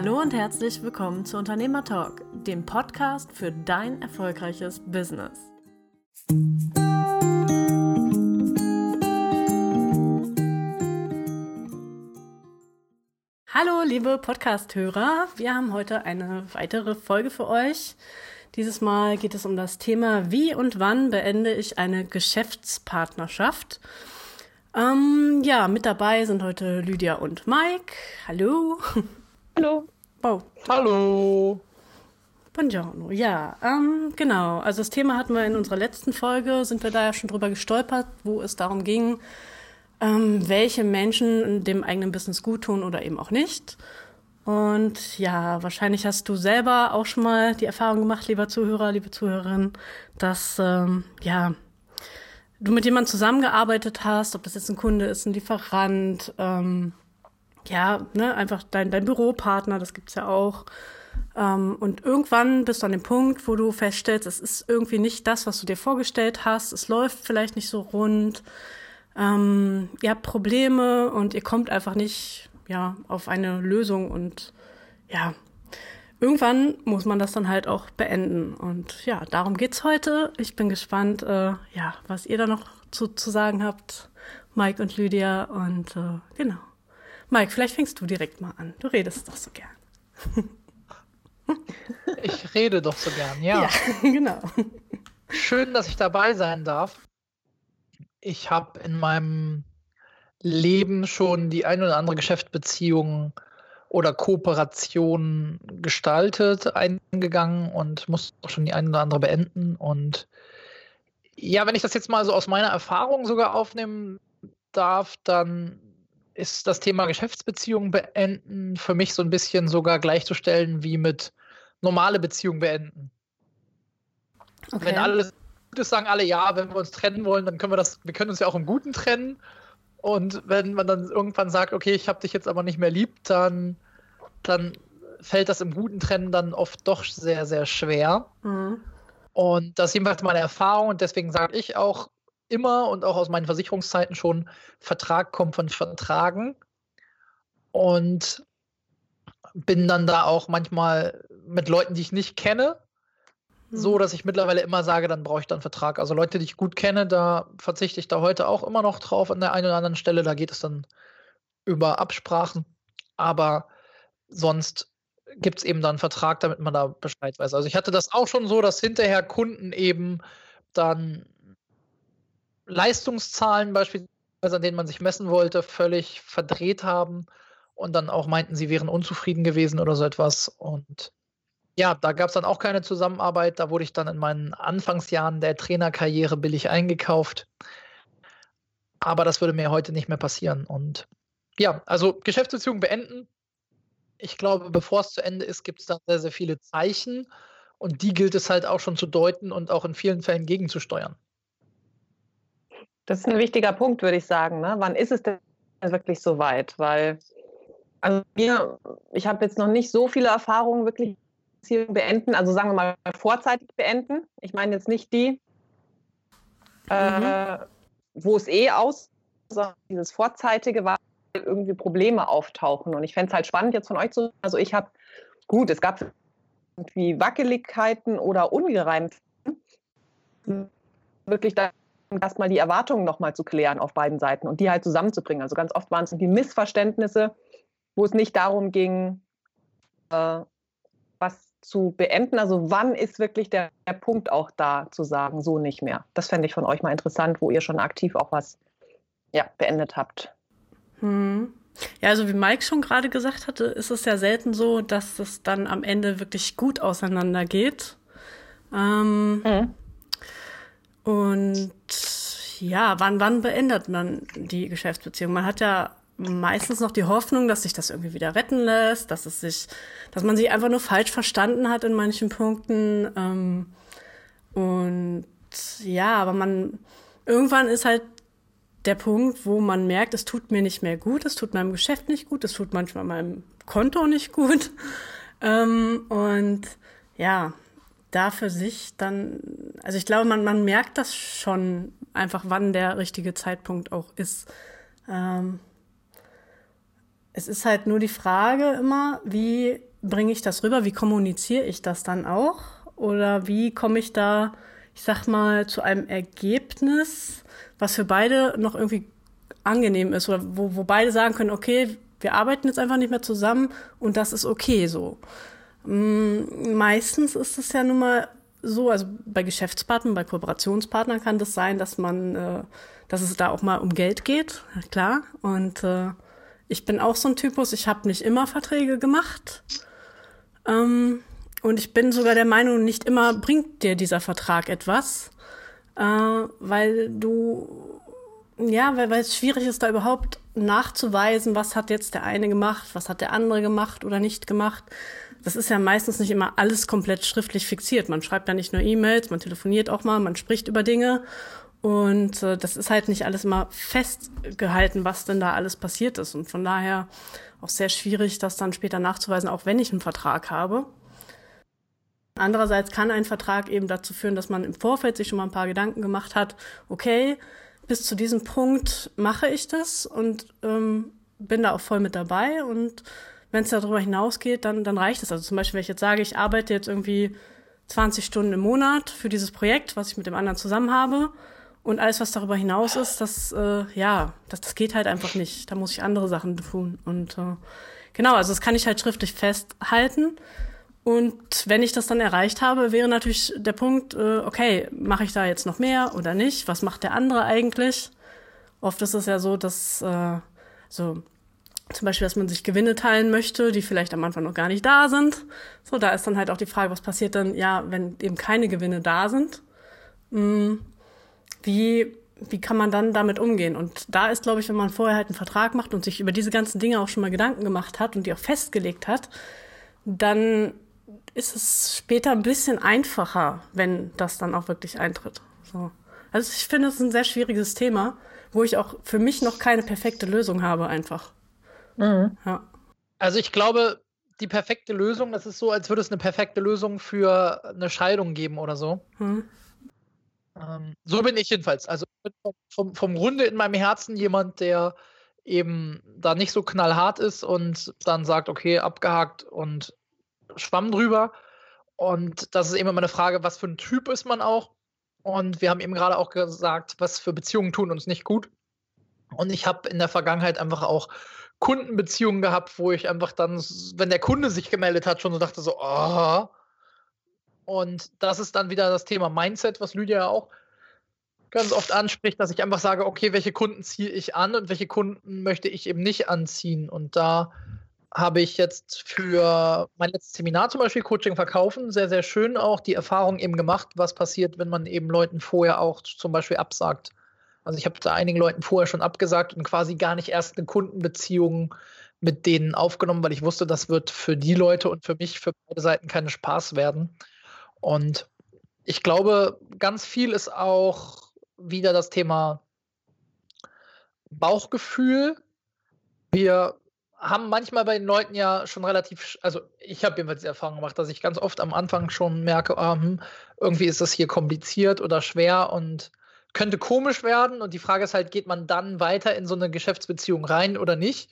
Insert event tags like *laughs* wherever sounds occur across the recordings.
Hallo und herzlich willkommen zu Unternehmer Talk, dem Podcast für dein erfolgreiches Business. Hallo, liebe Podcast-Hörer. Wir haben heute eine weitere Folge für euch. Dieses Mal geht es um das Thema, wie und wann beende ich eine Geschäftspartnerschaft. Ähm, ja, mit dabei sind heute Lydia und Mike. Hallo. *laughs* Hallo. Oh. Hallo. Buongiorno. Ja, ähm, genau. Also das Thema hatten wir in unserer letzten Folge, sind wir da ja schon drüber gestolpert, wo es darum ging, ähm, welche Menschen dem eigenen Business gut tun oder eben auch nicht. Und ja, wahrscheinlich hast du selber auch schon mal die Erfahrung gemacht, lieber Zuhörer, liebe Zuhörerin, dass ähm, ja du mit jemandem zusammengearbeitet hast, ob das jetzt ein Kunde ist, ein Lieferant, ähm, ja, ne, einfach dein, dein Büropartner, das gibt's ja auch. Ähm, und irgendwann bist du an dem Punkt, wo du feststellst, es ist irgendwie nicht das, was du dir vorgestellt hast, es läuft vielleicht nicht so rund, ähm, ihr habt Probleme und ihr kommt einfach nicht ja, auf eine Lösung und ja, irgendwann muss man das dann halt auch beenden. Und ja, darum geht's heute. Ich bin gespannt, äh, ja, was ihr da noch zu, zu sagen habt, Mike und Lydia. Und äh, genau. Mike, vielleicht fängst du direkt mal an. Du redest doch so gern. *laughs* ich rede doch so gern, ja. Ja, *laughs* genau. Schön, dass ich dabei sein darf. Ich habe in meinem Leben schon die ein oder andere Geschäftsbeziehung oder Kooperation gestaltet, eingegangen und muss auch schon die eine oder andere beenden. Und ja, wenn ich das jetzt mal so aus meiner Erfahrung sogar aufnehmen darf, dann ist das Thema Geschäftsbeziehungen beenden für mich so ein bisschen sogar gleichzustellen wie mit normale Beziehungen beenden. Okay. Wenn alles gut ist, sagen alle ja, wenn wir uns trennen wollen, dann können wir das, wir können uns ja auch im Guten trennen. Und wenn man dann irgendwann sagt, okay, ich habe dich jetzt aber nicht mehr lieb, dann, dann fällt das im guten Trennen dann oft doch sehr, sehr schwer. Mhm. Und das ist jedenfalls meine Erfahrung und deswegen sage ich auch immer und auch aus meinen Versicherungszeiten schon, Vertrag kommt von Vertragen. Und bin dann da auch manchmal mit Leuten, die ich nicht kenne, so, mhm. dass ich mittlerweile immer sage, dann brauche ich dann einen Vertrag. Also Leute, die ich gut kenne, da verzichte ich da heute auch immer noch drauf an der einen oder anderen Stelle. Da geht es dann über Absprachen. Aber sonst gibt es eben dann einen Vertrag, damit man da Bescheid weiß. Also ich hatte das auch schon so, dass hinterher Kunden eben dann Leistungszahlen beispielsweise, an denen man sich messen wollte, völlig verdreht haben und dann auch meinten, sie wären unzufrieden gewesen oder so etwas. Und ja, da gab es dann auch keine Zusammenarbeit. Da wurde ich dann in meinen Anfangsjahren der Trainerkarriere billig eingekauft. Aber das würde mir heute nicht mehr passieren. Und ja, also Geschäftsbeziehungen beenden. Ich glaube, bevor es zu Ende ist, gibt es da sehr, sehr viele Zeichen. Und die gilt es halt auch schon zu deuten und auch in vielen Fällen gegenzusteuern. Das ist ein wichtiger Punkt, würde ich sagen. Ne? Wann ist es denn wirklich so weit? Weil, also mir, ich habe jetzt noch nicht so viele Erfahrungen wirklich Beziehung beenden, also sagen wir mal vorzeitig beenden. Ich meine jetzt nicht die, äh, mhm. äh, wo es eh aus, sondern dieses vorzeitige, weil irgendwie Probleme auftauchen. Und ich fände es halt spannend jetzt von euch zu, also ich habe, gut, es gab irgendwie Wackeligkeiten oder Ungereimtheiten, wirklich dann erstmal die Erwartungen nochmal zu klären auf beiden Seiten und die halt zusammenzubringen. Also ganz oft waren es die Missverständnisse, wo es nicht darum ging, äh, was zu beenden? Also wann ist wirklich der, der, Punkt auch da zu sagen, so nicht mehr? Das fände ich von euch mal interessant, wo ihr schon aktiv auch was ja, beendet habt. Hm. Ja, also wie Mike schon gerade gesagt hatte, ist es ja selten so, dass es dann am Ende wirklich gut auseinandergeht. Ähm, mhm. Und ja, wann, wann beendet man die Geschäftsbeziehung? Man hat ja meistens noch die Hoffnung, dass sich das irgendwie wieder retten lässt, dass es sich, dass man sich einfach nur falsch verstanden hat in manchen Punkten. Ähm, und ja, aber man irgendwann ist halt der Punkt, wo man merkt, es tut mir nicht mehr gut, es tut meinem Geschäft nicht gut, es tut manchmal meinem Konto nicht gut. *laughs* Ähm, und ja, da für sich dann, also ich glaube, man, man merkt das schon einfach, wann der richtige Zeitpunkt auch ist. Ähm, es ist halt nur die Frage immer, wie bringe ich das rüber? Wie kommuniziere ich das dann auch? Oder wie komme ich da, ich sag mal, zu einem Ergebnis, was für beide noch irgendwie angenehm ist oder wo, wo beide sagen können, okay, wir arbeiten jetzt einfach nicht mehr zusammen und das ist okay so. Mm, meistens ist es ja nun mal so, also bei Geschäftspartnern, bei Kooperationspartnern kann das sein, dass man, äh, dass es da auch mal um Geld geht, klar. Und äh, ich bin auch so ein Typus, ich habe nicht immer Verträge gemacht. Ähm, und ich bin sogar der Meinung, nicht immer bringt dir dieser Vertrag etwas, äh, weil du, ja, weil, weil es schwierig ist, da überhaupt nachzuweisen, was hat jetzt der eine gemacht, was hat der andere gemacht oder nicht gemacht. Das ist ja meistens nicht immer alles komplett schriftlich fixiert. Man schreibt ja nicht nur E-Mails, man telefoniert auch mal, man spricht über Dinge. Und äh, das ist halt nicht alles immer festgehalten, was denn da alles passiert ist. Und von daher auch sehr schwierig, das dann später nachzuweisen, auch wenn ich einen Vertrag habe. Andererseits kann ein Vertrag eben dazu führen, dass man im Vorfeld sich schon mal ein paar Gedanken gemacht hat, okay, bis zu diesem Punkt mache ich das und ähm, bin da auch voll mit dabei. Und wenn es darüber hinausgeht, dann, dann reicht es. Also zum Beispiel, wenn ich jetzt sage, ich arbeite jetzt irgendwie 20 Stunden im Monat für dieses Projekt, was ich mit dem anderen zusammen habe. Und alles, was darüber hinaus ist, das, äh, ja, das, das geht halt einfach nicht. Da muss ich andere Sachen tun. Und äh, genau, also das kann ich halt schriftlich festhalten. Und wenn ich das dann erreicht habe, wäre natürlich der Punkt, äh, okay, mache ich da jetzt noch mehr oder nicht? Was macht der andere eigentlich? Oft ist es ja so, dass äh, so zum Beispiel, dass man sich Gewinne teilen möchte, die vielleicht am Anfang noch gar nicht da sind. So, da ist dann halt auch die Frage, was passiert dann, ja, wenn eben keine Gewinne da sind? Hm, wie, wie kann man dann damit umgehen? Und da ist, glaube ich, wenn man vorher halt einen Vertrag macht und sich über diese ganzen Dinge auch schon mal Gedanken gemacht hat und die auch festgelegt hat, dann ist es später ein bisschen einfacher, wenn das dann auch wirklich eintritt. So. Also ich finde, es ist ein sehr schwieriges Thema, wo ich auch für mich noch keine perfekte Lösung habe, einfach. Mhm. Ja. Also ich glaube, die perfekte Lösung, das ist so, als würde es eine perfekte Lösung für eine Scheidung geben oder so. Mhm. Ähm, so bin ich jedenfalls. Also vom, vom Grunde in meinem Herzen jemand, der eben da nicht so knallhart ist und dann sagt, okay, abgehakt und Schwamm drüber. Und das ist eben immer eine Frage, was für ein Typ ist man auch. Und wir haben eben gerade auch gesagt, was für Beziehungen tun uns nicht gut. Und ich habe in der Vergangenheit einfach auch Kundenbeziehungen gehabt, wo ich einfach dann, wenn der Kunde sich gemeldet hat, schon so dachte so, oh. Und das ist dann wieder das Thema Mindset, was Lydia ja auch ganz oft anspricht, dass ich einfach sage, okay, welche Kunden ziehe ich an und welche Kunden möchte ich eben nicht anziehen. Und da habe ich jetzt für mein letztes Seminar zum Beispiel Coaching verkaufen sehr, sehr schön auch die Erfahrung eben gemacht, was passiert, wenn man eben Leuten vorher auch zum Beispiel absagt. Also ich habe da einigen Leuten vorher schon abgesagt und quasi gar nicht erst eine Kundenbeziehung mit denen aufgenommen, weil ich wusste, das wird für die Leute und für mich, für beide Seiten keine Spaß werden. Und ich glaube, ganz viel ist auch wieder das Thema Bauchgefühl. Wir haben manchmal bei den Leuten ja schon relativ, also ich habe jedenfalls die Erfahrung gemacht, dass ich ganz oft am Anfang schon merke, oh, hm, irgendwie ist das hier kompliziert oder schwer und könnte komisch werden. Und die Frage ist halt, geht man dann weiter in so eine Geschäftsbeziehung rein oder nicht?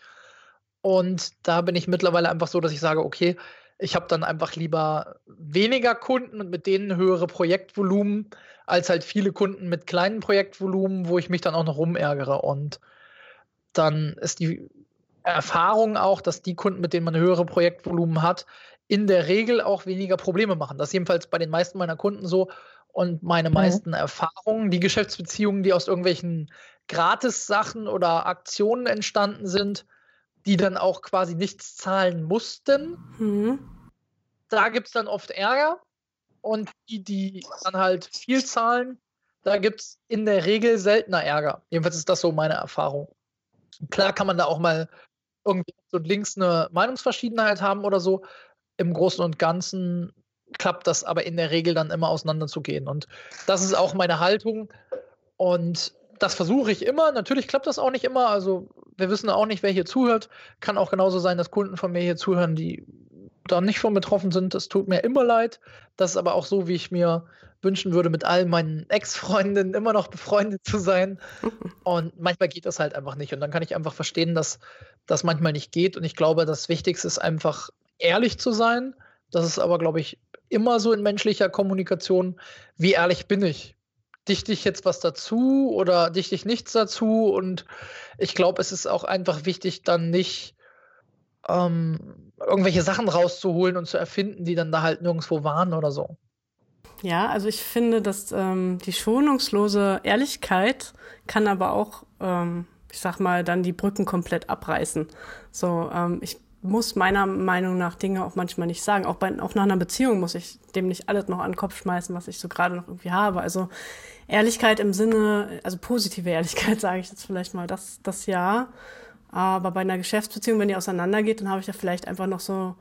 Und da bin ich mittlerweile einfach so, dass ich sage, okay, ich habe dann einfach lieber weniger Kunden und mit denen höhere Projektvolumen, als halt viele Kunden mit kleinen Projektvolumen, wo ich mich dann auch noch rumärgere. Und dann ist die Erfahrung auch, dass die Kunden, mit denen man höhere Projektvolumen hat, in der Regel auch weniger Probleme machen. Das ist jedenfalls bei den meisten meiner Kunden so. Und meine mhm. meisten Erfahrungen, die Geschäftsbeziehungen, die aus irgendwelchen Gratis-Sachen oder Aktionen entstanden sind, die dann auch quasi nichts zahlen mussten, mhm. da gibt es dann oft Ärger. Und die, die dann halt viel zahlen, da gibt es in der Regel seltener Ärger. Jedenfalls ist das so meine Erfahrung. Klar kann man da auch mal irgendwie so links eine Meinungsverschiedenheit haben oder so. Im Großen und Ganzen klappt das aber in der Regel dann immer auseinanderzugehen. Und das ist auch meine Haltung. Und das versuche ich immer. Natürlich klappt das auch nicht immer. Also wir wissen auch nicht, wer hier zuhört. Kann auch genauso sein, dass Kunden von mir hier zuhören, die da nicht von betroffen sind. Das tut mir immer leid. Das ist aber auch so, wie ich mir wünschen würde, mit all meinen Ex-Freundinnen immer noch befreundet zu sein. *laughs* Und manchmal geht das halt einfach nicht. Und dann kann ich einfach verstehen, dass das manchmal nicht geht. Und ich glaube, das Wichtigste ist einfach, ehrlich zu sein. Das ist aber, glaube ich, immer so in menschlicher Kommunikation. Wie ehrlich bin ich? Dichte ich jetzt was dazu oder dichte ich nichts dazu? Und ich glaube, es ist auch einfach wichtig, dann nicht ähm, irgendwelche Sachen rauszuholen und zu erfinden, die dann da halt nirgendwo waren oder so. Ja, also ich finde, dass ähm, die schonungslose Ehrlichkeit kann aber auch, ähm, ich sag mal, dann die Brücken komplett abreißen. So, ähm, ich muss meiner Meinung nach Dinge auch manchmal nicht sagen. Auch, bei, auch nach einer Beziehung muss ich dem nicht alles noch an den Kopf schmeißen, was ich so gerade noch irgendwie habe. Also Ehrlichkeit im Sinne, also positive Ehrlichkeit *laughs* sage ich jetzt vielleicht mal, das, das ja. Aber bei einer Geschäftsbeziehung, wenn die auseinandergeht, dann habe ich ja vielleicht einfach noch so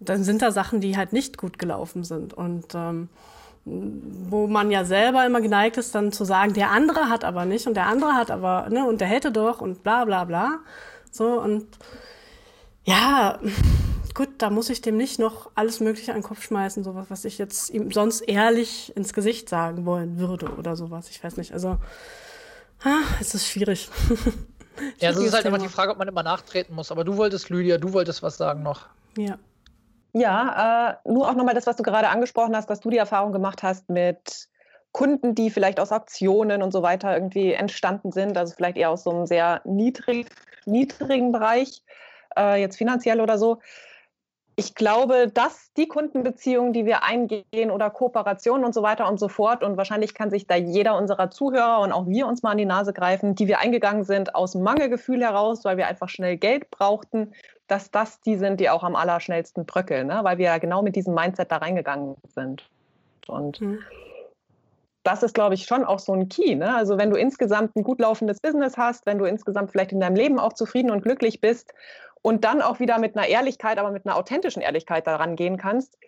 dann sind da Sachen, die halt nicht gut gelaufen sind. Und ähm, wo man ja selber immer geneigt ist, dann zu sagen, der andere hat aber nicht und der andere hat aber, ne, und der hätte doch und bla bla bla. So, und ja, gut, da muss ich dem nicht noch alles Mögliche an den Kopf schmeißen, sowas, was ich jetzt ihm sonst ehrlich ins Gesicht sagen wollen würde oder sowas. Ich weiß nicht. Also, ah, es ist schwierig. *laughs* ja, es ist halt Thema. immer die Frage, ob man immer nachtreten muss. Aber du wolltest, Lydia, du wolltest was sagen noch. Ja. Ja, äh, nur auch nochmal das, was du gerade angesprochen hast, dass du die Erfahrung gemacht hast mit Kunden, die vielleicht aus Aktionen und so weiter irgendwie entstanden sind, also vielleicht eher aus so einem sehr niedrig, niedrigen Bereich, äh, jetzt finanziell oder so. Ich glaube, dass die Kundenbeziehungen, die wir eingehen oder Kooperationen und so weiter und so fort, und wahrscheinlich kann sich da jeder unserer Zuhörer und auch wir uns mal an die Nase greifen, die wir eingegangen sind aus Mangelgefühl heraus, weil wir einfach schnell Geld brauchten dass das die sind, die auch am allerschnellsten bröckeln, ne? weil wir ja genau mit diesem Mindset da reingegangen sind. Und mhm. Das ist, glaube ich, schon auch so ein Key. Ne? Also wenn du insgesamt ein gut laufendes Business hast, wenn du insgesamt vielleicht in deinem Leben auch zufrieden und glücklich bist und dann auch wieder mit einer Ehrlichkeit, aber mit einer authentischen Ehrlichkeit daran gehen kannst,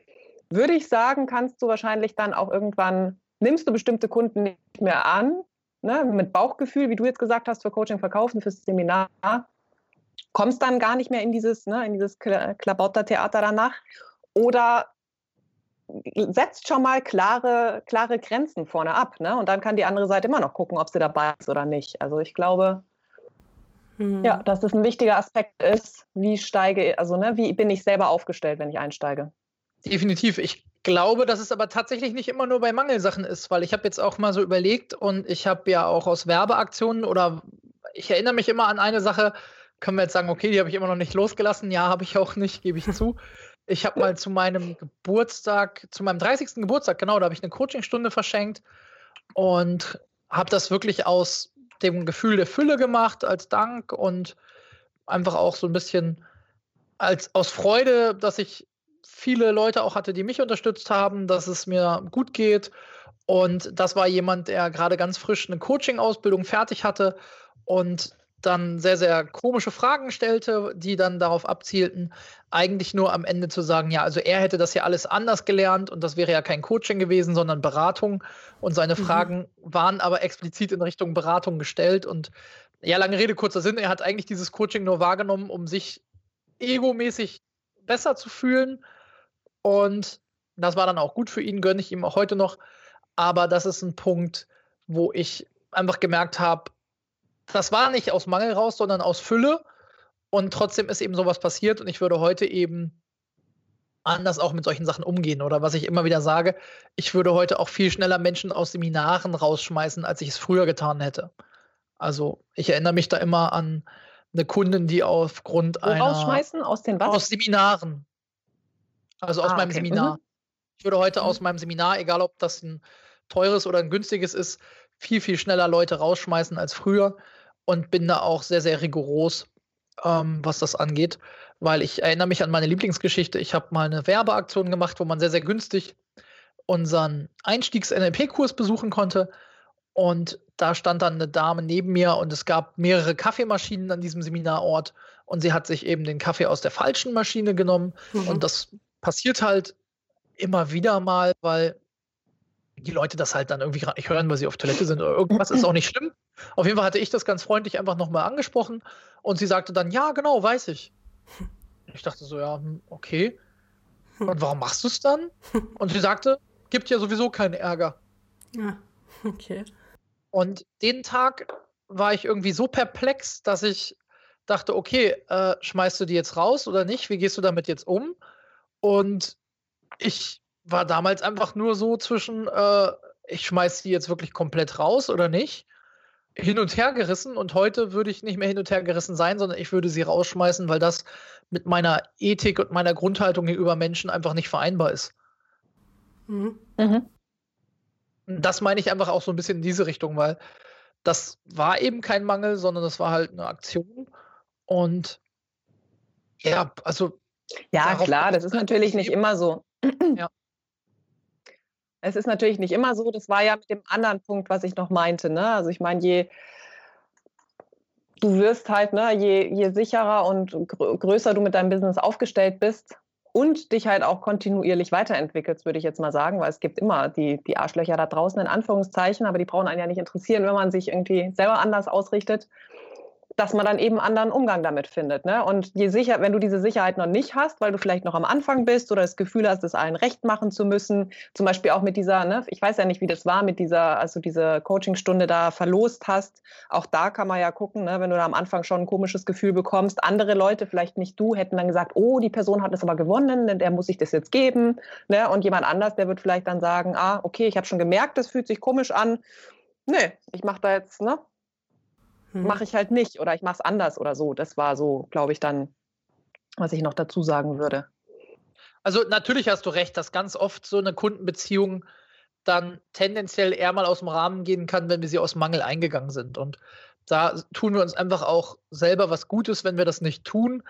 würde ich sagen, kannst du wahrscheinlich dann auch irgendwann, nimmst du bestimmte Kunden nicht mehr an, ne? mit Bauchgefühl, wie du jetzt gesagt hast, für Coaching, Verkaufen, fürs Seminar kommst dann gar nicht mehr in dieses, ne, in dieses Klabauter-Theater danach. Oder setzt schon mal klare, klare Grenzen vorne ab. Ne? Und dann kann die andere Seite immer noch gucken, ob sie dabei ist oder nicht. Also ich glaube, hm. ja, dass das ein wichtiger Aspekt ist, wie steige, also ne, wie bin ich selber aufgestellt, wenn ich einsteige. Definitiv. Ich glaube, dass es aber tatsächlich nicht immer nur bei Mangelsachen ist, weil ich habe jetzt auch mal so überlegt und ich habe ja auch aus Werbeaktionen oder ich erinnere mich immer an eine Sache, können wir jetzt sagen, okay, die habe ich immer noch nicht losgelassen. Ja, habe ich auch nicht, gebe ich zu. Ich habe mal zu meinem Geburtstag, zu meinem 30. Geburtstag, genau, da habe ich eine Coachingstunde verschenkt und habe das wirklich aus dem Gefühl der Fülle gemacht, als Dank und einfach auch so ein bisschen als aus Freude, dass ich viele Leute auch hatte, die mich unterstützt haben, dass es mir gut geht. Und das war jemand, der gerade ganz frisch eine Coaching-Ausbildung fertig hatte und dann sehr, sehr komische Fragen stellte, die dann darauf abzielten, eigentlich nur am Ende zu sagen, ja, also er hätte das ja alles anders gelernt und das wäre ja kein Coaching gewesen, sondern Beratung. Und seine mhm. Fragen waren aber explizit in Richtung Beratung gestellt. Und ja, lange Rede, kurzer Sinn, er hat eigentlich dieses Coaching nur wahrgenommen, um sich egomäßig besser zu fühlen. Und das war dann auch gut für ihn, gönne ich ihm auch heute noch. Aber das ist ein Punkt, wo ich einfach gemerkt habe, das war nicht aus Mangel raus, sondern aus Fülle. Und trotzdem ist eben sowas passiert und ich würde heute eben anders auch mit solchen Sachen umgehen. Oder was ich immer wieder sage, ich würde heute auch viel schneller Menschen aus Seminaren rausschmeißen, als ich es früher getan hätte. Also ich erinnere mich da immer an eine Kundin, die aufgrund Wo einer... Rausschmeißen? Aus den was? Aus Seminaren. Also aus ah, meinem okay. Seminar. Mhm. Ich würde heute mhm. aus meinem Seminar, egal ob das ein teures oder ein günstiges ist, viel, viel schneller Leute rausschmeißen als früher und bin da auch sehr, sehr rigoros, ähm, was das angeht, weil ich erinnere mich an meine Lieblingsgeschichte. Ich habe mal eine Werbeaktion gemacht, wo man sehr, sehr günstig unseren Einstiegs-NLP-Kurs besuchen konnte. Und da stand dann eine Dame neben mir und es gab mehrere Kaffeemaschinen an diesem Seminarort und sie hat sich eben den Kaffee aus der falschen Maschine genommen. Mhm. Und das passiert halt immer wieder mal, weil die Leute das halt dann irgendwie gerade nicht hören, weil sie auf Toilette sind oder irgendwas, ist auch nicht schlimm. Auf jeden Fall hatte ich das ganz freundlich einfach nochmal angesprochen und sie sagte dann, ja, genau, weiß ich. Ich dachte so, ja, hm, okay. Und warum machst du es dann? Und sie sagte, gibt ja sowieso keinen Ärger. Ja, okay. Und den Tag war ich irgendwie so perplex, dass ich dachte, okay, äh, schmeißt du die jetzt raus oder nicht? Wie gehst du damit jetzt um? Und ich war damals einfach nur so zwischen, äh, ich schmeiß die jetzt wirklich komplett raus oder nicht? Hin und her gerissen und heute würde ich nicht mehr hin und her gerissen sein, sondern ich würde sie rausschmeißen, weil das mit meiner Ethik und meiner Grundhaltung gegenüber Menschen einfach nicht vereinbar ist. Mhm. Mhm. Das meine ich einfach auch so ein bisschen in diese Richtung, weil das war eben kein Mangel, sondern das war halt eine Aktion. Und ja, also. Ja, klar, das ist natürlich nicht immer so. Ja. Es ist natürlich nicht immer so. Das war ja mit dem anderen Punkt, was ich noch meinte. Ne? Also ich meine, je du wirst halt, ne, je, je sicherer und größer du mit deinem Business aufgestellt bist, und dich halt auch kontinuierlich weiterentwickelst, würde ich jetzt mal sagen, weil es gibt immer die, die Arschlöcher da draußen in Anführungszeichen, aber die brauchen einen ja nicht interessieren, wenn man sich irgendwie selber anders ausrichtet dass man dann eben anderen Umgang damit findet. Ne? Und je sicher, wenn du diese Sicherheit noch nicht hast, weil du vielleicht noch am Anfang bist oder das Gefühl hast, es allen recht machen zu müssen, zum Beispiel auch mit dieser, ne, ich weiß ja nicht, wie das war, mit dieser, also diese Coachingstunde da verlost hast, auch da kann man ja gucken, ne, wenn du da am Anfang schon ein komisches Gefühl bekommst, andere Leute, vielleicht nicht du, hätten dann gesagt, oh, die Person hat es aber gewonnen, denn der muss sich das jetzt geben. Ne? Und jemand anders, der wird vielleicht dann sagen, ah, okay, ich habe schon gemerkt, das fühlt sich komisch an. Nee, ich mache da jetzt, ne, mhm. mache ich halt nicht oder ich mache es anders oder so. Das war so, glaube ich, dann, was ich noch dazu sagen würde. Also natürlich hast du recht, dass ganz oft so eine Kundenbeziehung dann tendenziell eher mal aus dem Rahmen gehen kann, wenn wir sie aus Mangel eingegangen sind. Und da tun wir uns einfach auch selber was Gutes, wenn wir das nicht tun.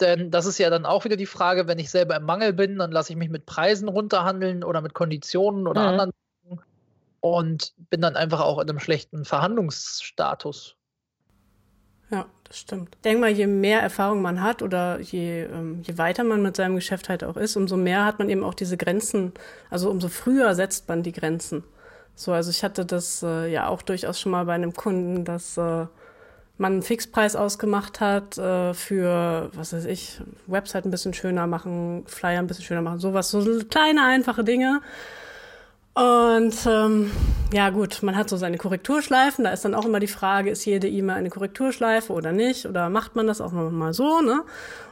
Denn das ist ja dann auch wieder die Frage, wenn ich selber im Mangel bin, dann lasse ich mich mit Preisen runterhandeln oder mit Konditionen oder mhm. anderen und bin dann einfach auch in einem schlechten Verhandlungsstatus. Ja, das stimmt. Ich denke mal, je mehr Erfahrung man hat oder je, ähm, je weiter man mit seinem Geschäft halt auch ist, umso mehr hat man eben auch diese Grenzen, also umso früher setzt man die Grenzen. So, also ich hatte das äh, ja auch durchaus schon mal bei einem Kunden, dass äh, man einen Fixpreis ausgemacht hat äh, für, was weiß ich, Website ein bisschen schöner machen, Flyer ein bisschen schöner machen, sowas, so kleine, einfache Dinge. Und ähm, ja gut, man hat so seine Korrekturschleifen. Da ist dann auch immer die Frage, ist jede E-Mail eine Korrekturschleife oder nicht? Oder macht man das auch mal so, ne?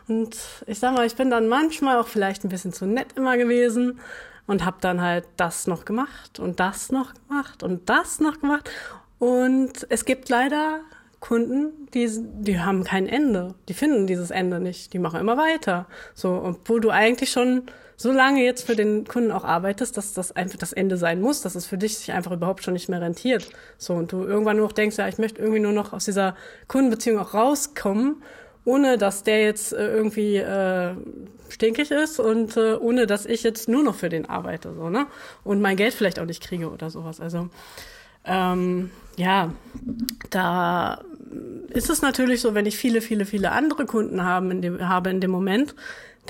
Und ich sag mal, ich bin dann manchmal auch vielleicht ein bisschen zu nett immer gewesen und habe dann halt das noch gemacht und das noch gemacht und das noch gemacht. Und es gibt leider Kunden, die, die haben kein Ende. Die finden dieses Ende nicht. Die machen immer weiter. So, obwohl du eigentlich schon so lange jetzt für den Kunden auch arbeitest, dass das einfach das Ende sein muss, dass es für dich sich einfach überhaupt schon nicht mehr rentiert. So, und du irgendwann nur noch denkst, ja, ich möchte irgendwie nur noch aus dieser Kundenbeziehung auch rauskommen, ohne dass der jetzt äh, irgendwie äh, stinkig ist und äh, ohne dass ich jetzt nur noch für den arbeite, so, ne? Und mein Geld vielleicht auch nicht kriege oder sowas. Also, ähm, ja, da ist es natürlich so, wenn ich viele, viele, viele andere Kunden haben in dem, habe in dem Moment,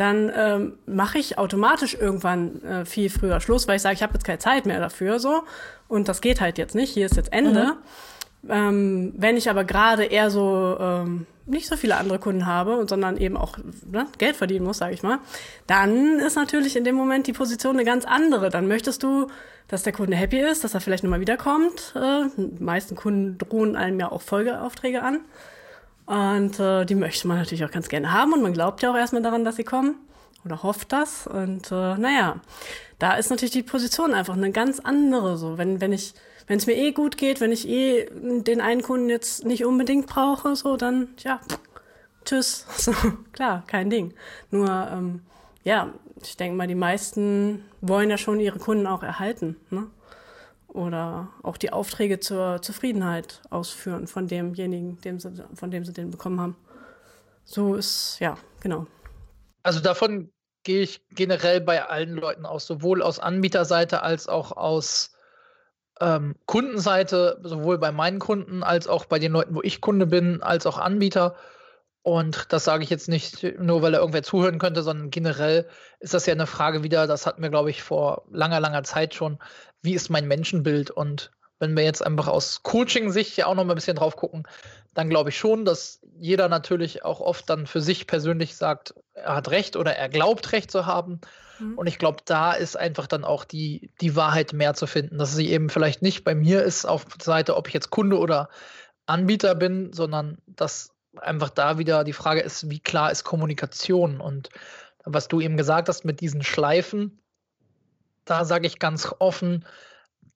dann ähm, mache ich automatisch irgendwann äh, viel früher Schluss, weil ich sage, ich habe jetzt keine Zeit mehr dafür so und das geht halt jetzt nicht, hier ist jetzt Ende. Mhm. Ähm, wenn ich aber gerade eher so ähm, nicht so viele andere Kunden habe und sondern eben auch ne, Geld verdienen muss, sage ich mal, dann ist natürlich in dem Moment die Position eine ganz andere. Dann möchtest du, dass der Kunde happy ist, dass er vielleicht nochmal wiederkommt. Äh, die meisten Kunden drohen einem ja auch Folgeaufträge an. Und äh, die möchte man natürlich auch ganz gerne haben und man glaubt ja auch erstmal daran, dass sie kommen oder hofft das. Und äh, naja, da ist natürlich die Position einfach eine ganz andere. So, wenn, wenn ich, wenn es mir eh gut geht, wenn ich eh den einen Kunden jetzt nicht unbedingt brauche, so, dann ja, tschüss. *laughs* So, klar, kein Ding. Nur, ähm, ja, ich denke mal, die meisten wollen ja schon ihre Kunden auch erhalten. Ne? Oder auch die Aufträge zur Zufriedenheit ausführen von demjenigen, dem sie, von dem sie den bekommen haben. So ist, ja, genau. Also davon gehe ich generell bei allen Leuten aus, sowohl aus Anbieterseite als auch aus ähm, Kundenseite, sowohl bei meinen Kunden als auch bei den Leuten, wo ich Kunde bin, als auch Anbieter. Und das sage ich jetzt nicht nur, weil er irgendwer zuhören könnte, sondern generell ist das ja eine Frage wieder, das hatten wir, glaube ich, vor langer, langer Zeit schon, wie ist mein Menschenbild? Und wenn wir jetzt einfach aus Coaching-Sicht ja auch noch mal ein bisschen drauf gucken, dann glaube ich schon, dass jeder natürlich auch oft dann für sich persönlich sagt, er hat recht oder er glaubt recht zu haben. Mhm. Und ich glaube, da ist einfach dann auch die, die Wahrheit mehr zu finden, dass sie eben vielleicht nicht bei mir ist auf der Seite, ob ich jetzt Kunde oder Anbieter bin, sondern dass einfach da wieder die Frage ist, wie klar ist Kommunikation? Und was du eben gesagt hast mit diesen Schleifen, da sage ich ganz offen,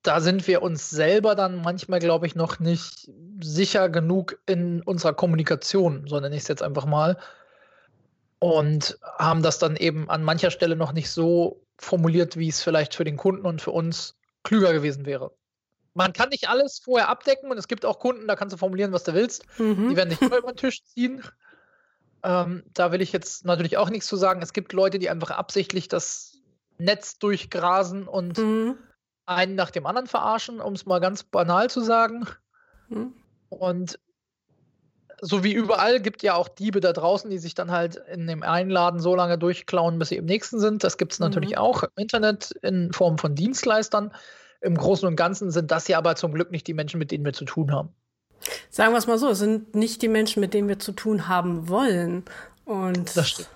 da sind wir uns selber dann manchmal, glaube ich, noch nicht sicher genug in unserer Kommunikation, so nenne ich es jetzt einfach mal. Und haben das dann eben an mancher Stelle noch nicht so formuliert, wie es vielleicht für den Kunden und für uns klüger gewesen wäre. Man kann nicht alles vorher abdecken und es gibt auch Kunden, da kannst du formulieren, was du willst. Mhm. Die werden nicht über den Tisch ziehen. Ähm, da will ich jetzt natürlich auch nichts zu sagen. Es gibt Leute, die einfach absichtlich das Netz durchgrasen und mhm einen nach dem anderen verarschen, um es mal ganz banal zu sagen. Hm. Und so wie überall gibt ja auch Diebe da draußen, die sich dann halt in dem Einladen so lange durchklauen, bis sie im nächsten sind. Das gibt es natürlich mhm. auch im Internet in Form von Dienstleistern. Im Großen und Ganzen sind das ja aber zum Glück nicht die Menschen, mit denen wir zu tun haben. Sagen wir es mal so, es sind nicht die Menschen, mit denen wir zu tun haben wollen. Und das stimmt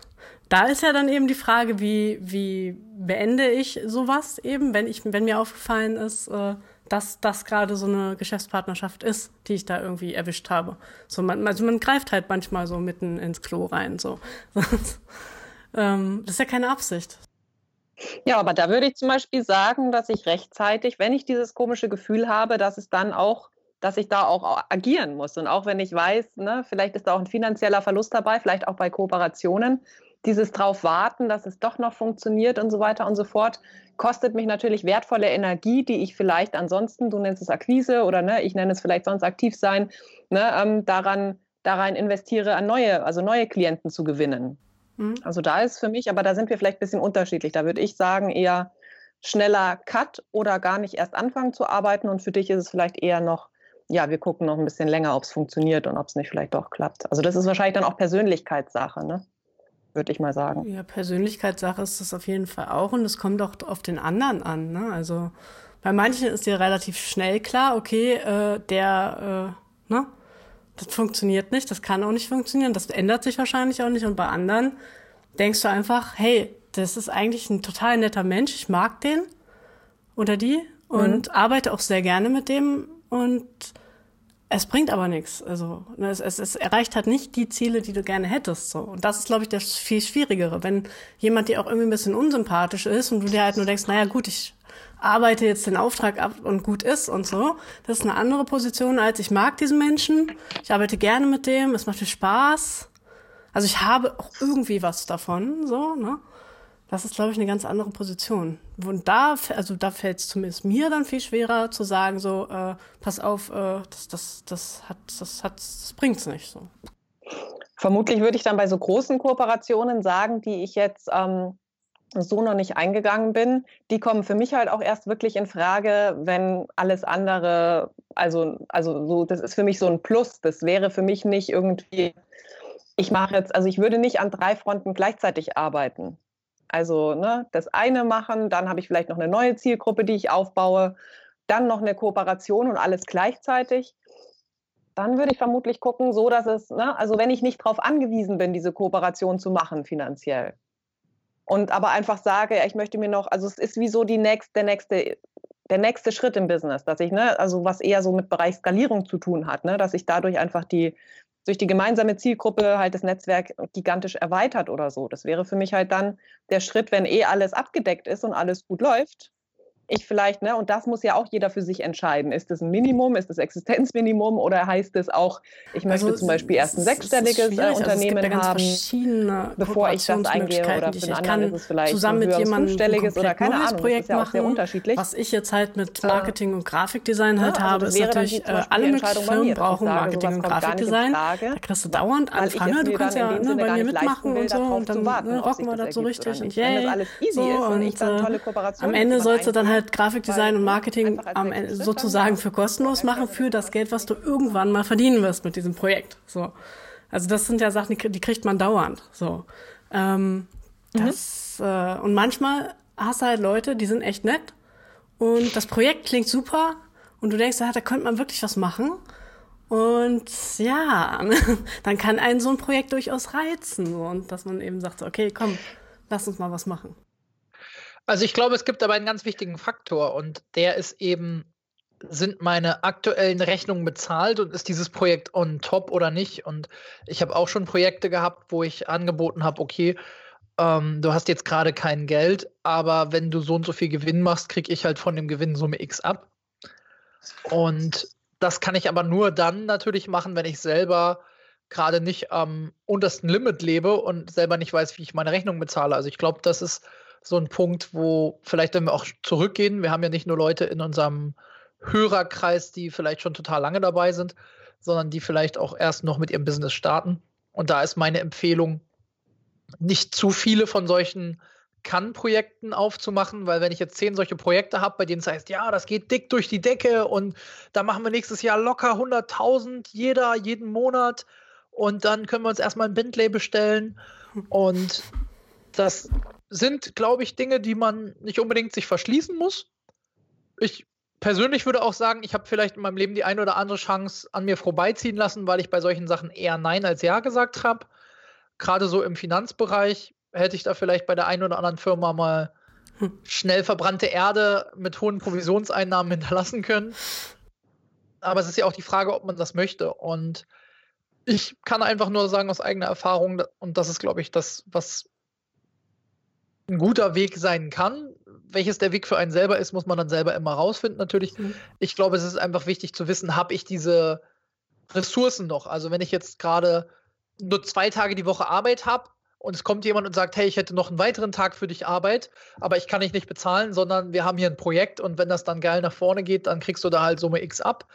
da ist ja dann eben die Frage, wie, wie beende ich sowas eben, wenn ich, wenn mir aufgefallen ist, äh, dass das gerade so eine Geschäftspartnerschaft ist, die ich da irgendwie erwischt habe. So man, also man greift halt manchmal so mitten ins Klo rein. So. *laughs* ähm, das ist ja keine Absicht. Ja, aber da würde ich zum Beispiel sagen, dass ich rechtzeitig, wenn ich dieses komische Gefühl habe, dass es dann auch, dass ich da auch agieren muss. Und auch wenn ich weiß, ne, vielleicht ist da auch ein finanzieller Verlust dabei, vielleicht auch bei Kooperationen, dieses drauf warten, dass es doch noch funktioniert und so weiter und so fort, kostet mich natürlich wertvolle Energie, die ich vielleicht ansonsten, du nennst es Akquise oder ne, ich nenne es vielleicht sonst aktiv sein, ne, ähm, daran, daran investiere, an neue, also neue Klienten zu gewinnen. Mhm. Also da ist für mich, aber da sind wir vielleicht ein bisschen unterschiedlich. Da würde ich sagen, eher schneller Cut oder gar nicht erst anfangen zu arbeiten. Und für dich ist es vielleicht eher noch, ja, wir gucken noch ein bisschen länger, ob es funktioniert und ob es nicht vielleicht doch klappt. Also das ist wahrscheinlich dann auch Persönlichkeitssache, ne? würde ich mal sagen. Ja, Persönlichkeitssache ist das auf jeden Fall auch und es kommt auch auf den anderen an. Ne? Also bei manchen ist dir relativ schnell klar, okay, äh, der, äh, das funktioniert nicht, das kann auch nicht funktionieren, das ändert sich wahrscheinlich auch nicht. Und bei anderen denkst du einfach, hey, das ist eigentlich ein total netter Mensch, ich mag den oder die und mhm. arbeite auch sehr gerne mit dem und es bringt aber nichts. Also ne, es, es, es erreicht halt nicht die Ziele, die du gerne hättest. So. Und das ist, glaube ich, das viel Schwierigere. Wenn jemand dir auch irgendwie ein bisschen unsympathisch ist und du dir halt nur denkst, naja gut, ich arbeite jetzt den Auftrag ab und gut ist und so. Das ist eine andere Position, als ich mag diesen Menschen. Ich arbeite gerne mit dem, es macht mir Spaß. Also ich habe auch irgendwie was davon, so, ne? Das ist, glaube ich, eine ganz andere Position. Und da, also da fällt es zumindest mir dann viel schwerer zu sagen, so, äh, pass auf, äh, das, das, das hat, das hat, das bringt's nicht so. Vermutlich würde ich dann bei so großen Kooperationen sagen, die ich jetzt ähm, so noch nicht eingegangen bin, die kommen für mich halt auch erst wirklich in Frage, wenn alles andere, also, also so, das ist für mich so ein Plus. Das wäre für mich nicht irgendwie, ich mache jetzt, also ich würde nicht an drei Fronten gleichzeitig arbeiten. Also ne, das eine machen, dann habe ich vielleicht noch eine neue Zielgruppe, die ich aufbaue, dann noch eine Kooperation und alles gleichzeitig. Dann würde ich vermutlich gucken, so dass es, ne, also wenn ich nicht darauf angewiesen bin, diese Kooperation zu machen finanziell. Und aber einfach sage, ich möchte mir noch, also es ist wie so die nächste, der nächste, der nächste Schritt im Business, dass ich, ne, also was eher so mit Bereich Skalierung zu tun hat, ne, dass ich dadurch einfach die, durch die gemeinsame Zielgruppe halt das Netzwerk gigantisch erweitert oder so. Das wäre für mich halt dann der Schritt, wenn eh alles abgedeckt ist und alles gut läuft, ich vielleicht, ne, und das muss ja auch jeder für sich entscheiden. Ist das ein Minimum, ist das Existenzminimum oder heißt es auch, ich möchte also, zum Beispiel erst ein sechsstelliges äh, Unternehmen also haben, bevor ich das eingehe oder für einen anderen ist es vielleicht zusammen ein mit jemandem fünfstelliges oder keine Ahnung, Projekt ja sehr unterschiedlich. Was ich jetzt halt mit Marketing und Grafikdesign halt ja, also habe, ist natürlich, äh, alle möglichen Firmen brauchen Marketing und Grafikdesign. Da kriegst du dauernd Anfragen, du kannst ja ne, bei mir mitmachen und so und dann ne, rocken wir das so richtig und yay. Und am Ende sollst du dann halt halt Grafikdesign und Marketing am sozusagen für kostenlos machen für das Geld, was du irgendwann mal verdienen wirst mit diesem Projekt. So. Also das sind ja Sachen, die, die kriegt man dauernd. So. Ähm, mhm. das, mhm. äh, und manchmal hast du halt Leute, die sind echt nett und das Projekt klingt super und du denkst, ja, da könnte man wirklich was machen. Und ja, *laughs* dann kann einen so ein Projekt durchaus reizen. Und dass man eben sagt, okay, komm, lass uns mal was machen. Also ich glaube, es gibt aber einen ganz wichtigen Faktor und der ist eben sind meine aktuellen Rechnungen bezahlt und ist dieses Projekt on top oder nicht? Und ich habe auch schon Projekte gehabt, wo ich angeboten habe, okay, ähm, du hast jetzt gerade kein Geld, aber wenn du so und so viel Gewinn machst, kriege ich halt von dem Gewinn Summe X ab. Und das kann ich aber nur dann natürlich machen, wenn ich selber gerade nicht am untersten Limit lebe und selber nicht weiß, wie ich meine Rechnung bezahle. Also ich glaube, das ist so ein Punkt, wo vielleicht, wenn wir auch zurückgehen, wir haben ja nicht nur Leute in unserem Hörerkreis, die vielleicht schon total lange dabei sind, sondern die vielleicht auch erst noch mit ihrem Business starten. Und da ist meine Empfehlung, nicht zu viele von solchen kann-Projekten aufzumachen, weil wenn ich jetzt zehn solche Projekte habe, bei denen es heißt, ja, das geht dick durch die Decke und da machen wir nächstes Jahr locker 100.000 jeder, jeden Monat und dann können wir uns erstmal ein Bentley bestellen und das sind, glaube ich, Dinge, die man nicht unbedingt sich verschließen muss. Ich persönlich würde auch sagen, ich habe vielleicht in meinem Leben die eine oder andere Chance an mir vorbeiziehen lassen, weil ich bei solchen Sachen eher Nein als Ja gesagt habe. Gerade so im Finanzbereich hätte ich da vielleicht bei der einen oder anderen Firma mal hm. schnell verbrannte Erde mit hohen Provisionseinnahmen hinterlassen können. Aber es ist ja auch die Frage, ob man das möchte. Und ich kann einfach nur sagen aus eigener Erfahrung, und das ist, glaube ich, das, was ein guter Weg sein kann. Welches der Weg für einen selber ist, muss man dann selber immer rausfinden, natürlich. Mhm. Ich glaube, es ist einfach wichtig zu wissen, habe ich diese Ressourcen noch? Also, wenn ich jetzt gerade nur zwei Tage die Woche Arbeit habe und es kommt jemand und sagt, hey, ich hätte noch einen weiteren Tag für dich Arbeit, aber ich kann dich nicht bezahlen, sondern wir haben hier ein Projekt und wenn das dann geil nach vorne geht, dann kriegst du da halt Summe X ab.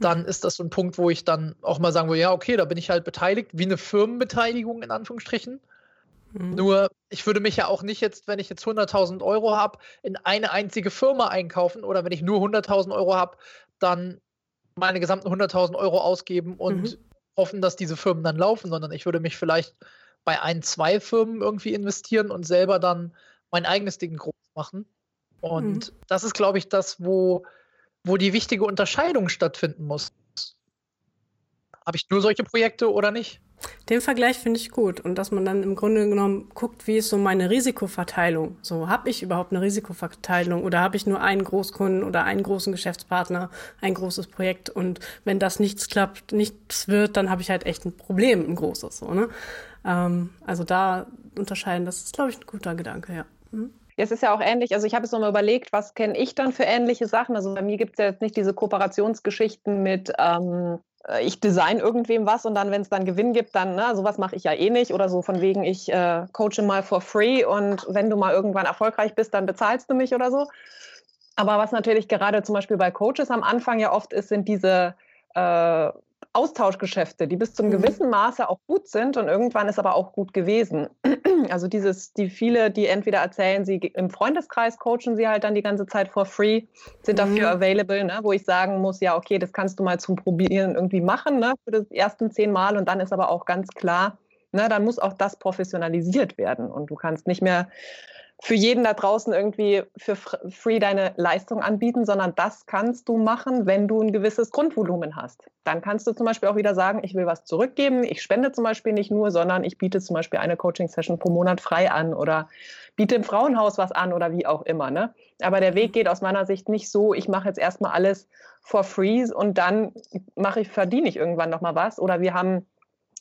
Dann ist das so ein Punkt, wo ich dann auch mal sagen würde, ja, okay, da bin ich halt beteiligt, wie eine Firmenbeteiligung in Anführungsstrichen. Mhm. Nur, ich würde mich ja auch nicht jetzt, wenn ich jetzt 100.000 Euro habe, in eine einzige Firma einkaufen oder wenn ich nur 100.000 Euro habe, dann meine gesamten 100.000 Euro ausgeben und mhm. hoffen, dass diese Firmen dann laufen, sondern ich würde mich vielleicht bei ein, zwei Firmen irgendwie investieren und selber dann mein eigenes Ding groß machen. Und mhm. das ist, glaube ich, das, wo, wo die wichtige Unterscheidung stattfinden muss. Habe ich nur solche Projekte oder nicht? Den Vergleich finde ich gut und dass man dann im Grunde genommen guckt, wie ist so meine Risikoverteilung. So, habe ich überhaupt eine Risikoverteilung oder habe ich nur einen Großkunden oder einen großen Geschäftspartner, ein großes Projekt und wenn das nichts klappt, nichts wird, dann habe ich halt echt ein Problem, ein großes. So, ne? Ähm, also da unterscheiden, das ist, glaube ich, ein guter Gedanke, ja. Mhm. Es ist ja auch ähnlich, also ich habe jetzt nochmal überlegt, was kenne ich dann für ähnliche Sachen. Also bei mir gibt es ja jetzt nicht diese Kooperationsgeschichten mit, ähm, äh, ich design irgendwem was und dann, wenn es dann Gewinn gibt, dann, ne, sowas mache ich ja eh nicht oder so von wegen, ich äh, coache mal for free und wenn du mal irgendwann erfolgreich bist, dann bezahlst du mich oder so. Aber was natürlich gerade zum Beispiel bei Coaches am Anfang ja oft ist, sind diese äh, Austauschgeschäfte, die bis zum mhm. gewissen Maße auch gut sind und irgendwann ist aber auch gut gewesen. *clears throat* Also dieses, die viele, die entweder erzählen, sie im Freundeskreis coachen sie halt dann die ganze Zeit for free, sind dafür mhm. available, ne, wo ich sagen muss, ja, okay, das kannst du mal zum Probieren irgendwie machen, ne, für die ersten zehn Mal und dann ist aber auch ganz klar, ne, dann muss auch das professionalisiert werden und du kannst nicht mehr für jeden da draußen irgendwie für free deine Leistung anbieten, sondern das kannst du machen, wenn du ein gewisses Grundvolumen hast. Dann kannst du zum Beispiel auch wieder sagen, ich will was zurückgeben. Ich spende zum Beispiel nicht nur, sondern ich biete zum Beispiel eine Coaching-Session pro Monat frei an oder biete im Frauenhaus was an oder wie auch immer. Ne? Aber der Weg geht aus meiner Sicht nicht so, ich mache jetzt erstmal alles for free und dann mache ich, verdiene ich irgendwann nochmal was. Oder wir haben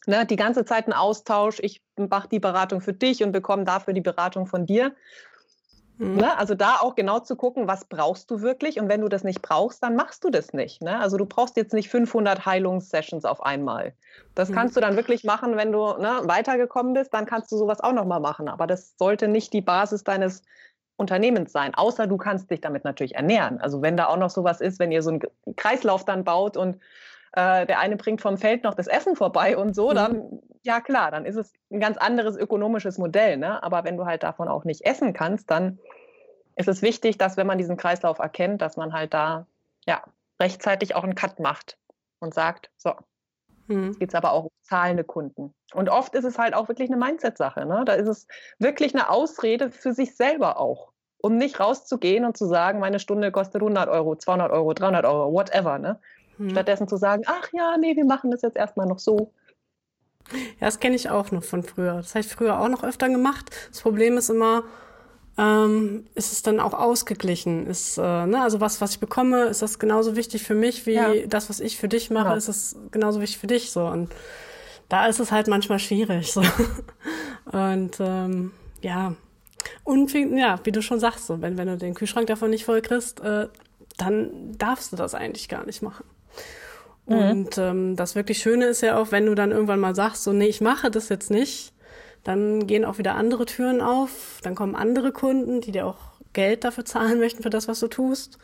ne, die ganze Zeit einen Austausch. Ich mache die Beratung für dich und bekomme dafür die Beratung von dir. Mhm. Ne, also da auch genau zu gucken, was brauchst du wirklich und wenn du das nicht brauchst, dann machst du das nicht. Ne? Also du brauchst jetzt nicht 500 Heilungssessions auf einmal. Das mhm. kannst du dann wirklich machen, wenn du ne, weitergekommen bist, dann kannst du sowas auch nochmal machen. Aber das sollte nicht die Basis deines Unternehmens sein, außer du kannst dich damit natürlich ernähren. Also wenn da auch noch sowas ist, wenn ihr so einen Kreislauf dann baut und äh, der eine bringt vom Feld noch das Essen vorbei und so, mhm. dann, ja klar, dann ist es ein ganz anderes ökonomisches Modell. Ne? Aber wenn du halt davon auch nicht essen kannst, dann ist es wichtig, dass wenn man diesen Kreislauf erkennt, dass man halt da ja, rechtzeitig auch einen Cut macht und sagt, so, mhm. jetzt geht es aber auch um zahlende Kunden. Und oft ist es halt auch wirklich eine Mindset-Sache. Ne? Da ist es wirklich eine Ausrede für sich selber auch um nicht rauszugehen und zu sagen, meine Stunde kostet 100 Euro, 200 Euro, 300 Euro, whatever, ne? Hm. Stattdessen zu sagen, ach ja, nee, wir machen das jetzt erstmal noch so. Ja, das kenne ich auch noch von früher. Das habe ich früher auch noch öfter gemacht. Das Problem ist immer, ähm, ist es dann auch ausgeglichen? Ist, äh, ne, also was, was ich bekomme, ist das genauso wichtig für mich wie ja. das, was ich für dich mache, ja. ist es genauso wichtig für dich so. Und da ist es halt manchmal schwierig. So. *laughs* Und ähm, ja. Und wie, ja, wie du schon sagst, so, wenn, wenn du den Kühlschrank davon nicht voll kriegst, äh, dann darfst du das eigentlich gar nicht machen. Mhm. Und ähm, das wirklich Schöne ist ja auch, wenn du dann irgendwann mal sagst, so, nee, ich mache das jetzt nicht, dann gehen auch wieder andere Türen auf, dann kommen andere Kunden, die dir auch Geld dafür zahlen *laughs* möchten für das, was du tust.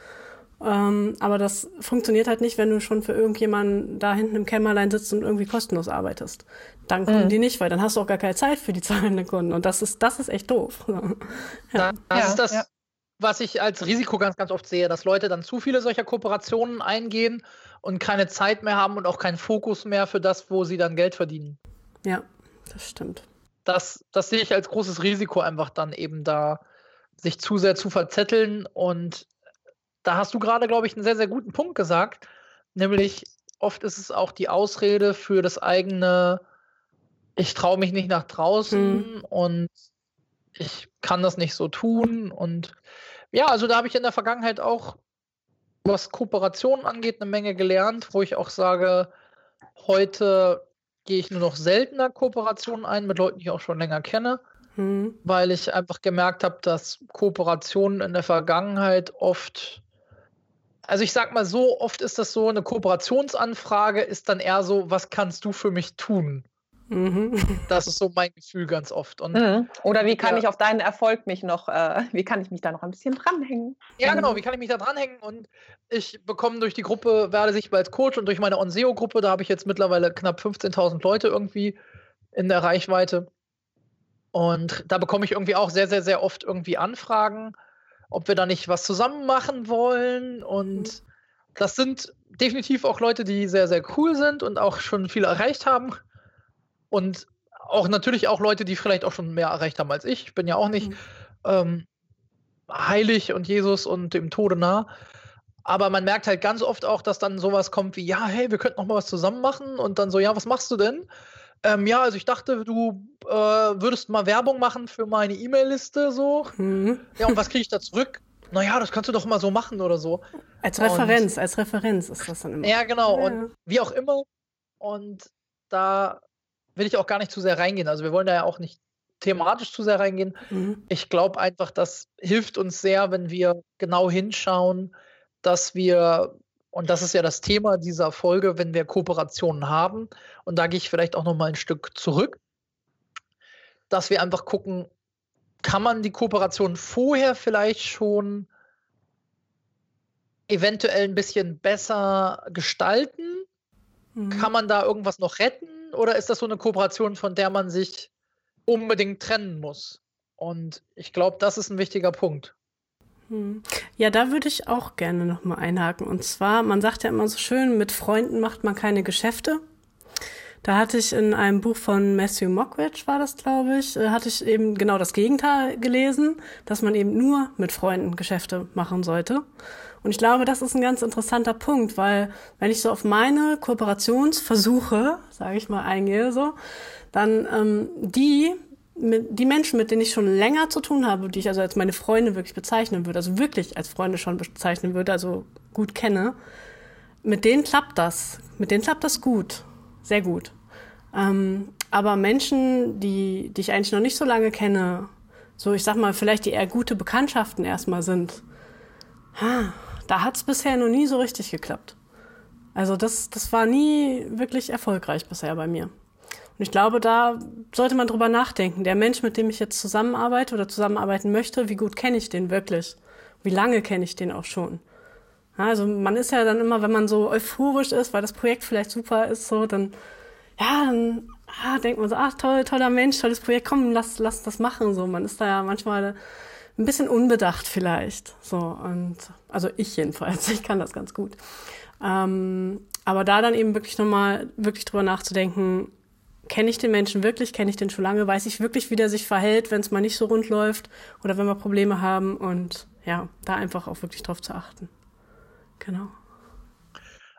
Ähm, aber das funktioniert halt nicht, wenn du schon für irgendjemanden da hinten im Kämmerlein sitzt und irgendwie kostenlos arbeitest. Dann kommen mhm. die nicht, weil dann hast du auch gar keine Zeit für die zahlenden Kunden. Und das ist, das ist echt doof. *laughs* ja. Das ist das, ja. was ich als Risiko ganz, ganz oft sehe, dass Leute dann zu viele solcher Kooperationen eingehen und keine Zeit mehr haben und auch keinen Fokus mehr für das, wo sie dann Geld verdienen. Ja, das stimmt das, das sehe ich als großes Risiko einfach dann eben da, sich zu sehr zu verzetteln. Und da hast du gerade, glaube ich, einen sehr, sehr guten Punkt gesagt. Nämlich, oft ist es auch die Ausrede für das eigene, ich traue mich nicht nach draußen mhm. und ich kann das nicht so tun. Und ja, also da habe ich in der Vergangenheit auch, was Kooperationen angeht, eine Menge gelernt, wo ich auch sage, heute gehe ich nur noch seltener Kooperationen ein mit Leuten, die ich auch schon länger kenne, mhm. weil ich einfach gemerkt habe, dass Kooperationen in der Vergangenheit oft, also ich sag mal so, oft ist das so, eine Kooperationsanfrage ist dann eher so, was kannst du für mich tun? Mhm. Das ist so mein Gefühl ganz oft. Und, mhm. Oder wie kann ja. ich auf deinen Erfolg mich noch, äh, wie kann ich mich da noch ein bisschen dranhängen? Ja, genau, wie kann ich mich da dranhängen? Und ich bekomme durch die Gruppe Werde sichtbar als Coach und durch meine OnSeo-Gruppe, da habe ich jetzt mittlerweile knapp 15.000 Leute irgendwie in der Reichweite. Und da bekomme ich irgendwie auch sehr, sehr, sehr oft irgendwie Anfragen, ob wir da nicht was zusammen machen wollen. Und mhm. das sind definitiv auch Leute, die sehr, sehr cool sind und auch schon viel erreicht haben. Und auch natürlich auch Leute, die vielleicht auch schon mehr erreicht haben als ich. Ich bin ja auch nicht mhm. ähm, heilig und Jesus und dem Tode nah. Aber man merkt halt ganz oft auch, dass dann sowas kommt wie, ja, hey, wir könnten noch mal was zusammen machen. Und dann so, ja, was machst du denn? Ähm, ja, also ich dachte, du äh, würdest mal Werbung machen für meine E-Mail-Liste so. Mhm. Ja, und was kriege ich da zurück? Naja, das kannst du doch mal so machen oder so. Als Referenz, und, als Referenz ist das dann immer. Ja, genau. Ja. Und wie auch immer. Und da will ich auch gar nicht zu sehr reingehen. Also wir wollen da ja auch nicht thematisch zu sehr reingehen. Mhm. Ich glaube einfach, das hilft uns sehr, wenn wir genau hinschauen, dass wir, und das ist ja das Thema dieser Folge, wenn wir Kooperationen haben, und da gehe ich vielleicht auch noch mal ein Stück zurück, dass wir einfach gucken, kann man die Kooperation vorher vielleicht schon eventuell ein bisschen besser gestalten? Mhm. Kann man da irgendwas noch retten? Oder ist das so eine Kooperation, von der man sich unbedingt trennen muss? Und ich glaube, das ist ein wichtiger Punkt. Hm. Ja, da würde ich auch gerne nochmal einhaken. Und zwar, man sagt ja immer so schön, mit Freunden macht man keine Geschäfte. Da hatte ich in einem Buch von Matthew Mockridge, war das, glaube ich, äh, hatte ich eben genau das Gegenteil gelesen, dass man eben nur mit Freunden Geschäfte machen sollte. Und ich glaube, das ist ein ganz interessanter Punkt, weil wenn ich so auf meine Kooperationsversuche, sage ich mal, eingehe, so, dann ähm, die mit, die Menschen, mit denen ich schon länger zu tun habe, die ich also als meine Freunde wirklich bezeichnen würde, also wirklich als Freunde schon bezeichnen würde, also gut kenne, mit denen klappt das. Mit denen klappt das gut. Sehr gut. Ähm, aber Menschen, die, die ich eigentlich noch nicht so lange kenne, so ich sag mal, vielleicht die eher gute Bekanntschaften erstmal sind, ha, da hat es bisher noch nie so richtig geklappt. Also das, das war nie wirklich erfolgreich bisher bei mir. Und ich glaube, da sollte man drüber nachdenken. Der Mensch, mit dem ich jetzt zusammenarbeite oder zusammenarbeiten möchte, wie gut kenne ich den wirklich? Wie lange kenne ich den auch schon? Also man ist ja dann immer, wenn man so euphorisch ist, weil das Projekt vielleicht super ist, so, dann, ja, dann ah, denkt man so, ach toll, toller Mensch, tolles Projekt, komm, lass, lass das machen. So, man ist da ja manchmal ein bisschen unbedacht vielleicht. So, und also ich jedenfalls, *laughs* ich kann das ganz gut. Ähm, aber da dann eben wirklich nochmal wirklich drüber nachzudenken, kenne ich den Menschen wirklich, kenne ich den schon lange, weiß ich wirklich, wie der sich verhält, wenn es mal nicht so rund läuft oder wenn wir Probleme haben und ja, da einfach auch wirklich drauf zu achten. Genau.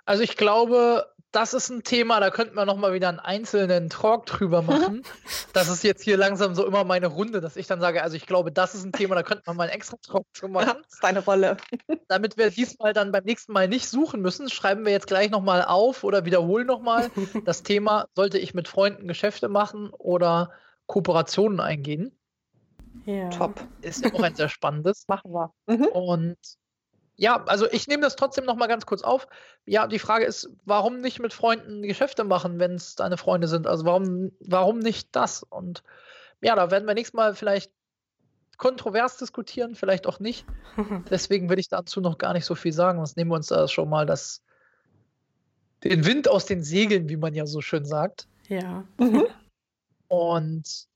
Also ich glaube, das ist ein Thema, da könnten wir nochmal wieder einen einzelnen Talk drüber machen. *laughs* das ist jetzt hier langsam so immer meine Runde, dass ich dann sage, also ich glaube, das ist ein Thema, da könnten wir mal einen extra Talk drüber machen. Ja, das ist deine Rolle. *laughs* Damit wir diesmal dann beim nächsten Mal nicht suchen müssen, schreiben wir jetzt gleich nochmal auf oder wiederholen nochmal. das Thema, sollte ich mit Freunden Geschäfte machen oder Kooperationen eingehen? Ja. Top. Ist ja auch ein sehr spannendes. Machen wir. Mhm. Und ja, also ich nehme das trotzdem noch mal ganz kurz auf. Ja, die Frage ist, warum nicht mit Freunden Geschäfte machen, wenn es deine Freunde sind? Also warum, warum nicht das? Und ja, da werden wir nächstes Mal vielleicht kontrovers diskutieren, vielleicht auch nicht. *laughs* Deswegen will ich dazu noch gar nicht so viel sagen. Sonst nehmen wir uns da schon mal das, den Wind aus den Segeln, wie man ja so schön sagt. Ja. Mhm. Und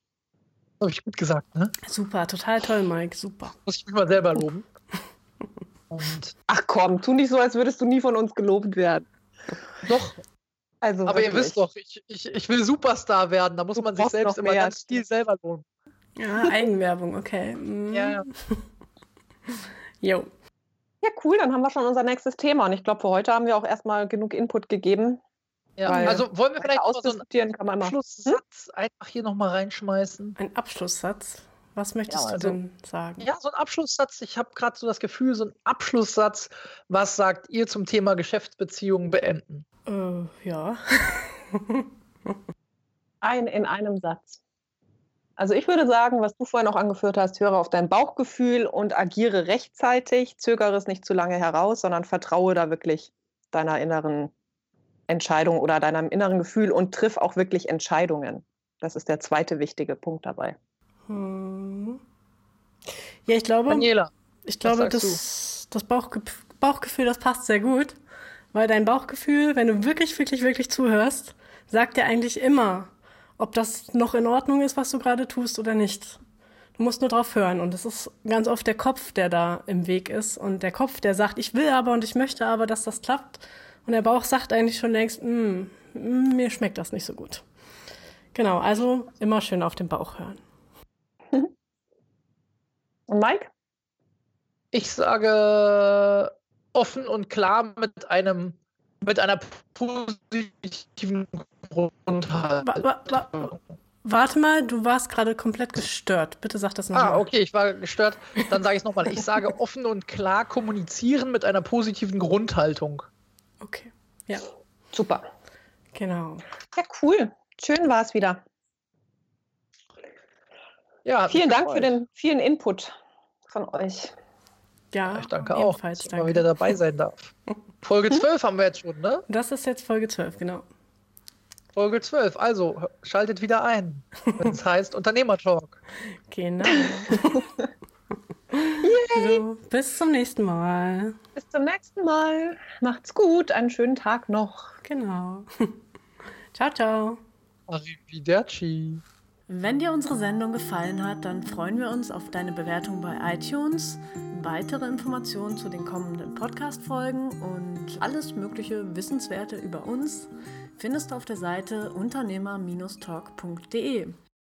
habe ich gut gesagt, ne? Super, total toll, Mike, super. Muss ich mich mal selber loben. Und Ach komm, tu nicht so, als würdest du nie von uns gelobt werden. Doch. Also Aber wirklich. ihr wisst doch, ich, ich, ich will Superstar werden. Da muss du man sich selbst immer ganz viel selber loben. Ja, Eigenwerbung, okay. Mm. Ja, ja. *laughs* jo. Ja, cool, dann haben wir schon unser nächstes Thema. Und ich glaube, für heute haben wir auch erstmal genug Input gegeben. Ja, also wollen wir vielleicht ausdiskutieren, so einen Abschlusssatz hm? einfach hier nochmal reinschmeißen? Ein Abschlusssatz? Was möchtest ja, also, du denn sagen? Ja, so ein Abschlusssatz. Ich habe gerade so das Gefühl, so ein Abschlusssatz. Was sagt ihr zum Thema Geschäftsbeziehungen beenden? Äh, ja. *laughs* ein in einem Satz. Also ich würde sagen, was du vorhin auch angeführt hast, höre auf dein Bauchgefühl und agiere rechtzeitig, zögere es nicht zu lange heraus, sondern vertraue da wirklich deiner inneren Entscheidung oder deinem inneren Gefühl und triff auch wirklich Entscheidungen. Das ist der zweite wichtige Punkt dabei. Hm. Ja, ich glaube, Daniela, ich glaube, das, das Bauchge Bauchgefühl, das passt sehr gut, weil dein Bauchgefühl, wenn du wirklich, wirklich, wirklich zuhörst, sagt dir eigentlich immer, ob das noch in Ordnung ist, was du gerade tust oder nicht. Du musst nur drauf hören und es ist ganz oft der Kopf, der da im Weg ist und der Kopf, der sagt, ich will aber und ich möchte aber, dass das klappt und der Bauch sagt eigentlich schon längst, mm, mm, mir schmeckt das nicht so gut. Genau, also immer schön auf den Bauch hören. Und Mike? Ich sage offen und klar mit einem mit einer positiven Grundhaltung. Wa wa warte mal, du warst gerade komplett gestört. Bitte sag das nochmal. Ah, okay, ich war gestört. Dann sage ich es nochmal. Ich sage *laughs* offen und klar kommunizieren mit einer positiven Grundhaltung. Okay, ja. Super. Genau. Ja, cool. Schön war es wieder. Ja, vielen Dank für den vielen Input von euch. Ja, ich danke auch, dass ich mal wieder dabei sein darf. *laughs* Folge 12 haben wir jetzt schon, ne? Das ist jetzt Folge 12, genau. Folge 12, also schaltet wieder ein, wenn es heißt Unternehmertalk. *laughs* Genau. *laughs* so, bis zum nächsten Mal. Bis zum nächsten Mal. Macht's gut, einen schönen Tag noch. Genau. ciao, ciao. Arrivederci. Wenn dir unsere Sendung gefallen hat, dann freuen wir uns auf deine Bewertung bei iTunes, weitere Informationen zu den kommenden Podcast-Folgen und alles mögliche Wissenswerte über uns findest du auf der Seite unternehmer-talk.de.